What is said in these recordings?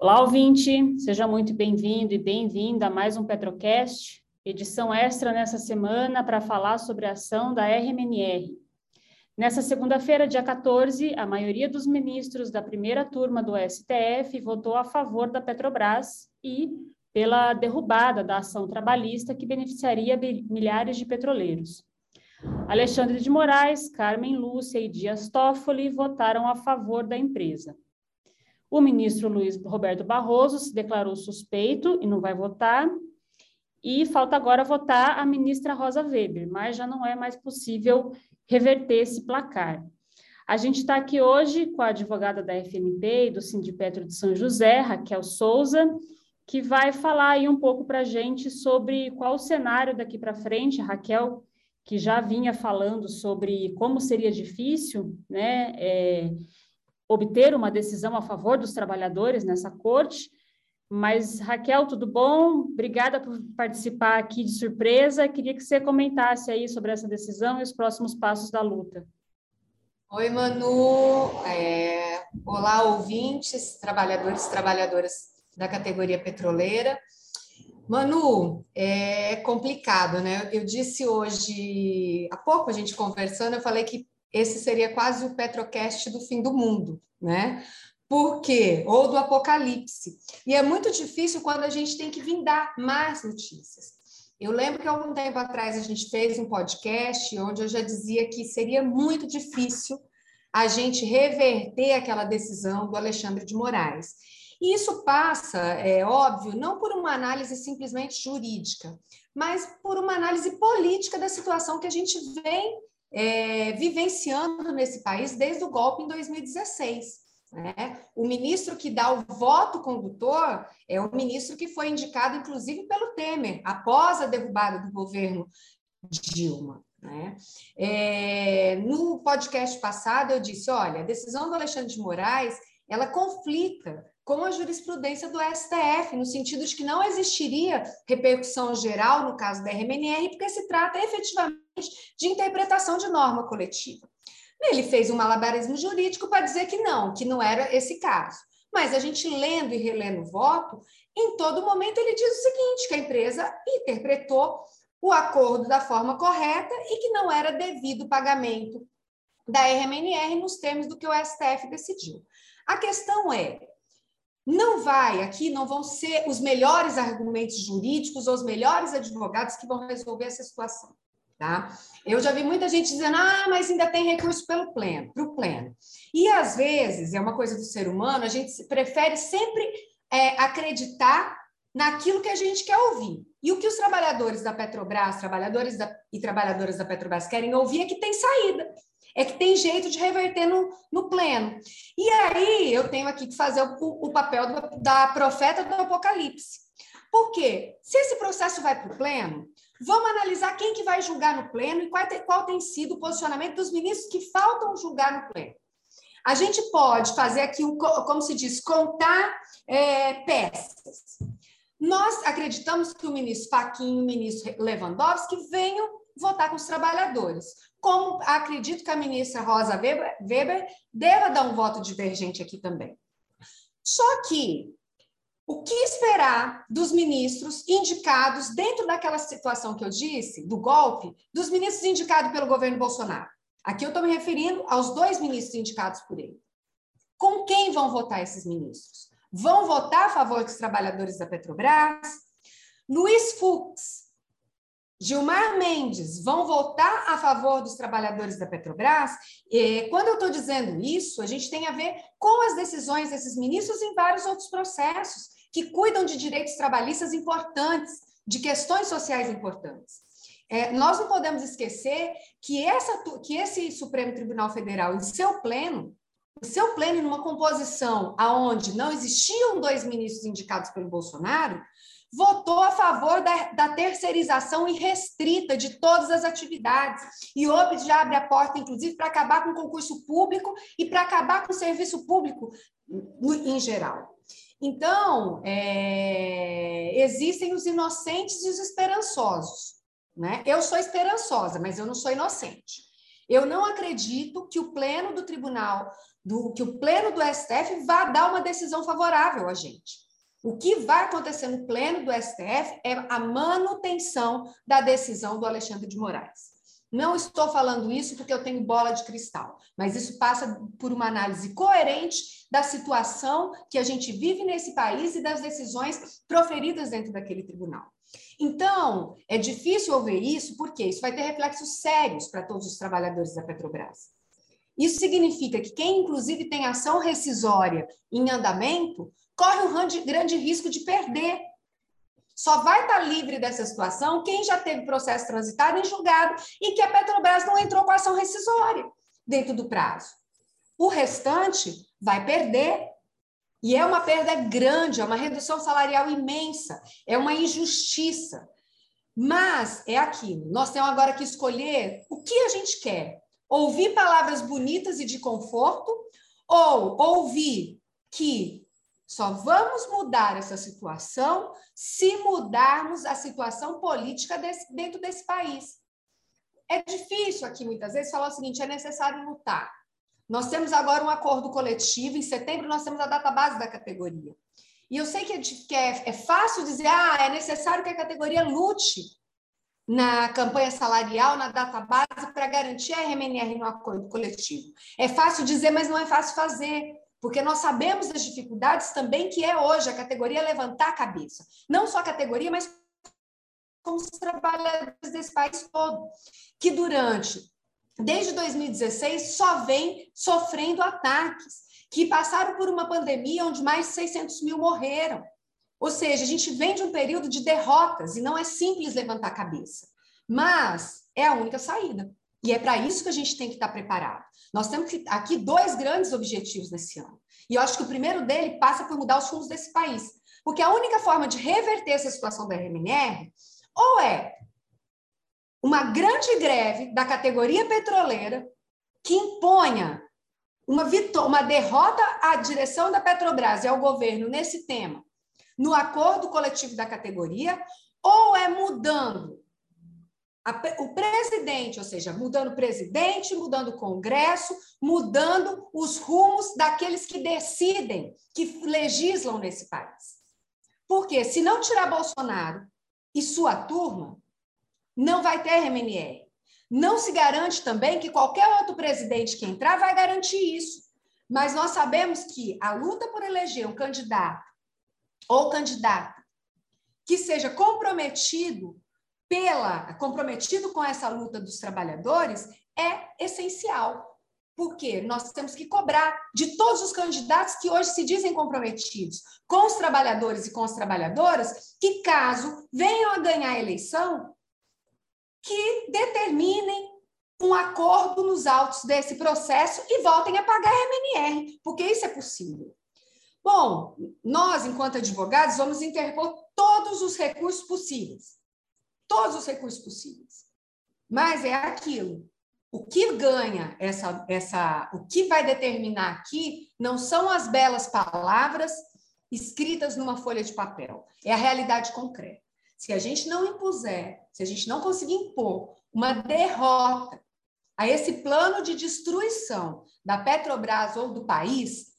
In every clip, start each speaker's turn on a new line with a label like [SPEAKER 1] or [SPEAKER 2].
[SPEAKER 1] Olá, ouvinte, seja muito bem-vindo e bem-vinda a mais um Petrocast, edição extra nessa semana para falar sobre a ação da RMNR. Nessa segunda-feira, dia 14, a maioria dos ministros da primeira turma do STF votou a favor da Petrobras e pela derrubada da ação trabalhista que beneficiaria milhares de petroleiros. Alexandre de Moraes, Carmen Lúcia e Dias Toffoli votaram a favor da empresa. O ministro Luiz Roberto Barroso se declarou suspeito e não vai votar. E falta agora votar a ministra Rosa Weber, mas já não é mais possível reverter esse placar. A gente está aqui hoje com a advogada da FNP e do Sindipetro de São José, Raquel Souza, que vai falar aí um pouco para a gente sobre qual o cenário daqui para frente. Raquel que já vinha falando sobre como seria difícil né, é, obter uma decisão a favor dos trabalhadores nessa corte. Mas, Raquel, tudo bom? Obrigada por participar aqui de surpresa. Queria que você comentasse aí sobre essa decisão e os próximos passos da luta.
[SPEAKER 2] Oi, Manu. É... Olá, ouvintes, trabalhadores e trabalhadoras da categoria petroleira. Manu, é complicado, né? Eu disse hoje, há pouco a gente conversando, eu falei que esse seria quase o Petrocast do fim do mundo, né? Por quê? Ou do apocalipse. E é muito difícil quando a gente tem que vindar mais notícias. Eu lembro que algum tempo atrás a gente fez um podcast onde eu já dizia que seria muito difícil a gente reverter aquela decisão do Alexandre de Moraes. E isso passa, é óbvio, não por uma análise simplesmente jurídica, mas por uma análise política da situação que a gente vem é, vivenciando nesse país desde o golpe em 2016. Né? O ministro que dá o voto condutor é o ministro que foi indicado, inclusive, pelo Temer, após a derrubada do governo Dilma. Né? É, no podcast passado, eu disse: olha, a decisão do Alexandre de Moraes ela conflita com a jurisprudência do STF, no sentido de que não existiria repercussão geral no caso da RMNR, porque se trata efetivamente de interpretação de norma coletiva. Ele fez um malabarismo jurídico para dizer que não, que não era esse caso. Mas a gente lendo e relendo o voto, em todo momento ele diz o seguinte: que a empresa interpretou o acordo da forma correta e que não era devido o pagamento da RMNR nos termos do que o STF decidiu. A questão é: não vai aqui, não vão ser os melhores argumentos jurídicos ou os melhores advogados que vão resolver essa situação. Tá? Eu já vi muita gente dizendo, ah, mas ainda tem recurso pelo pleno, para o pleno. E às vezes, é uma coisa do ser humano, a gente prefere sempre é, acreditar naquilo que a gente quer ouvir. E o que os trabalhadores da Petrobras, trabalhadores da, e trabalhadoras da Petrobras querem ouvir é que tem saída é que tem jeito de reverter no, no pleno. E aí eu tenho aqui que fazer o, o papel do, da profeta do Apocalipse. Por quê? Se esse processo vai para o pleno, vamos analisar quem que vai julgar no pleno e qual, qual tem sido o posicionamento dos ministros que faltam julgar no pleno. A gente pode fazer aqui, um, como se diz, contar é, peças. Nós acreditamos que o ministro Fachin e o ministro Lewandowski venham votar com os trabalhadores como acredito que a ministra Rosa Weber, Weber deva dar um voto divergente aqui também. Só que o que esperar dos ministros indicados dentro daquela situação que eu disse, do golpe, dos ministros indicados pelo governo Bolsonaro? Aqui eu estou me referindo aos dois ministros indicados por ele. Com quem vão votar esses ministros? Vão votar a favor dos trabalhadores da Petrobras? Luiz Fux, Gilmar Mendes vão votar a favor dos trabalhadores da Petrobras? E, quando eu estou dizendo isso, a gente tem a ver com as decisões desses ministros em vários outros processos que cuidam de direitos trabalhistas importantes, de questões sociais importantes. É, nós não podemos esquecer que, essa, que esse Supremo Tribunal Federal, em seu pleno, o seu pleno, numa composição aonde não existiam dois ministros indicados pelo Bolsonaro, votou a favor da, da terceirização irrestrita de todas as atividades. E hoje já abre a porta, inclusive, para acabar com o concurso público e para acabar com o serviço público em geral. Então, é, existem os inocentes e os esperançosos. Né? Eu sou esperançosa, mas eu não sou inocente. Eu não acredito que o pleno do tribunal, do, que o pleno do STF vá dar uma decisão favorável a gente. O que vai acontecer no pleno do STF é a manutenção da decisão do Alexandre de Moraes. Não estou falando isso porque eu tenho bola de cristal, mas isso passa por uma análise coerente da situação que a gente vive nesse país e das decisões proferidas dentro daquele tribunal. Então, é difícil ouvir isso porque isso vai ter reflexos sérios para todos os trabalhadores da Petrobras. Isso significa que quem, inclusive, tem ação rescisória em andamento corre o grande risco de perder só vai estar livre dessa situação quem já teve processo transitado em julgado e que a Petrobras não entrou com ação rescisória dentro do prazo. O restante vai perder. E é uma perda grande, é uma redução salarial imensa, é uma injustiça. Mas é aquilo, nós temos agora que escolher o que a gente quer. Ouvir palavras bonitas e de conforto, ou ouvir que só vamos mudar essa situação se mudarmos a situação política desse, dentro desse país. É difícil aqui, muitas vezes, falar o seguinte: é necessário lutar. Nós temos agora um acordo coletivo, em setembro nós temos a data base da categoria. E eu sei que, é, que é, é fácil dizer, ah, é necessário que a categoria lute na campanha salarial, na data base, para garantir a RMNR no acordo coletivo. É fácil dizer, mas não é fácil fazer porque nós sabemos das dificuldades também que é hoje a categoria levantar a cabeça. Não só a categoria, mas como os trabalhadores desse país todo, que durante, desde 2016, só vem sofrendo ataques, que passaram por uma pandemia onde mais de 600 mil morreram. Ou seja, a gente vem de um período de derrotas e não é simples levantar a cabeça. Mas é a única saída. E é para isso que a gente tem que estar preparado. Nós temos aqui dois grandes objetivos nesse ano. E eu acho que o primeiro dele passa por mudar os rumos desse país. Porque a única forma de reverter essa situação da RMNR ou é uma grande greve da categoria petroleira que imponha uma, uma derrota à direção da Petrobras e ao governo nesse tema, no acordo coletivo da categoria, ou é mudando o presidente, ou seja, mudando o presidente, mudando o Congresso, mudando os rumos daqueles que decidem, que legislam nesse país. Porque se não tirar Bolsonaro e sua turma, não vai ter RMNR. Não se garante também que qualquer outro presidente que entrar vai garantir isso. Mas nós sabemos que a luta por eleger um candidato ou candidata que seja comprometido pela comprometido com essa luta dos trabalhadores é essencial. Porque nós temos que cobrar de todos os candidatos que hoje se dizem comprometidos com os trabalhadores e com as trabalhadoras, que caso venham a ganhar a eleição, que determinem um acordo nos autos desse processo e voltem a pagar a MNR, porque isso é possível. Bom, nós, enquanto advogados, vamos interpor todos os recursos possíveis todos os recursos possíveis. Mas é aquilo. O que ganha essa, essa, o que vai determinar aqui não são as belas palavras escritas numa folha de papel, é a realidade concreta. Se a gente não impuser, se a gente não conseguir impor uma derrota a esse plano de destruição da Petrobras ou do país,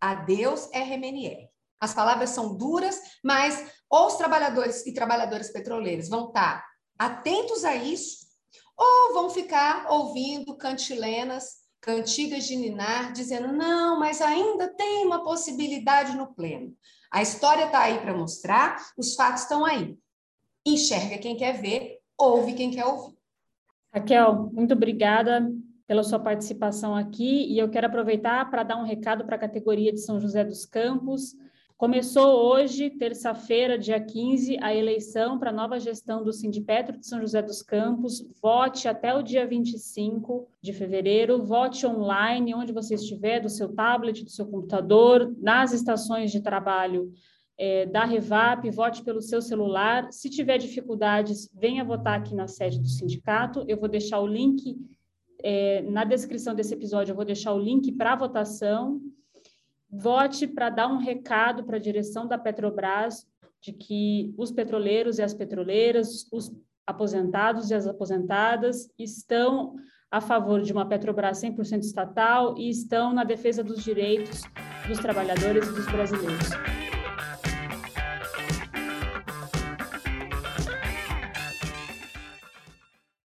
[SPEAKER 2] adeus RMNR. As palavras são duras, mas ou os trabalhadores e trabalhadoras petroleiras vão estar atentos a isso, ou vão ficar ouvindo cantilenas, cantigas de ninar, dizendo: não, mas ainda tem uma possibilidade no pleno. A história está aí para mostrar, os fatos estão aí. Enxerga quem quer ver, ouve quem quer ouvir.
[SPEAKER 1] Raquel, muito obrigada pela sua participação aqui e eu quero aproveitar para dar um recado para a categoria de São José dos Campos. Começou hoje, terça-feira, dia 15, a eleição para a nova gestão do Sindipetro de São José dos Campos. Vote até o dia 25 de fevereiro, vote online, onde você estiver, do seu tablet, do seu computador, nas estações de trabalho é, da Revap, vote pelo seu celular. Se tiver dificuldades, venha votar aqui na sede do sindicato. Eu vou deixar o link é, na descrição desse episódio, eu vou deixar o link para a votação vote para dar um recado para a direção da Petrobras de que os petroleiros e as petroleiras, os aposentados e as aposentadas estão a favor de uma Petrobras 100% estatal e estão na defesa dos direitos dos trabalhadores e dos brasileiros.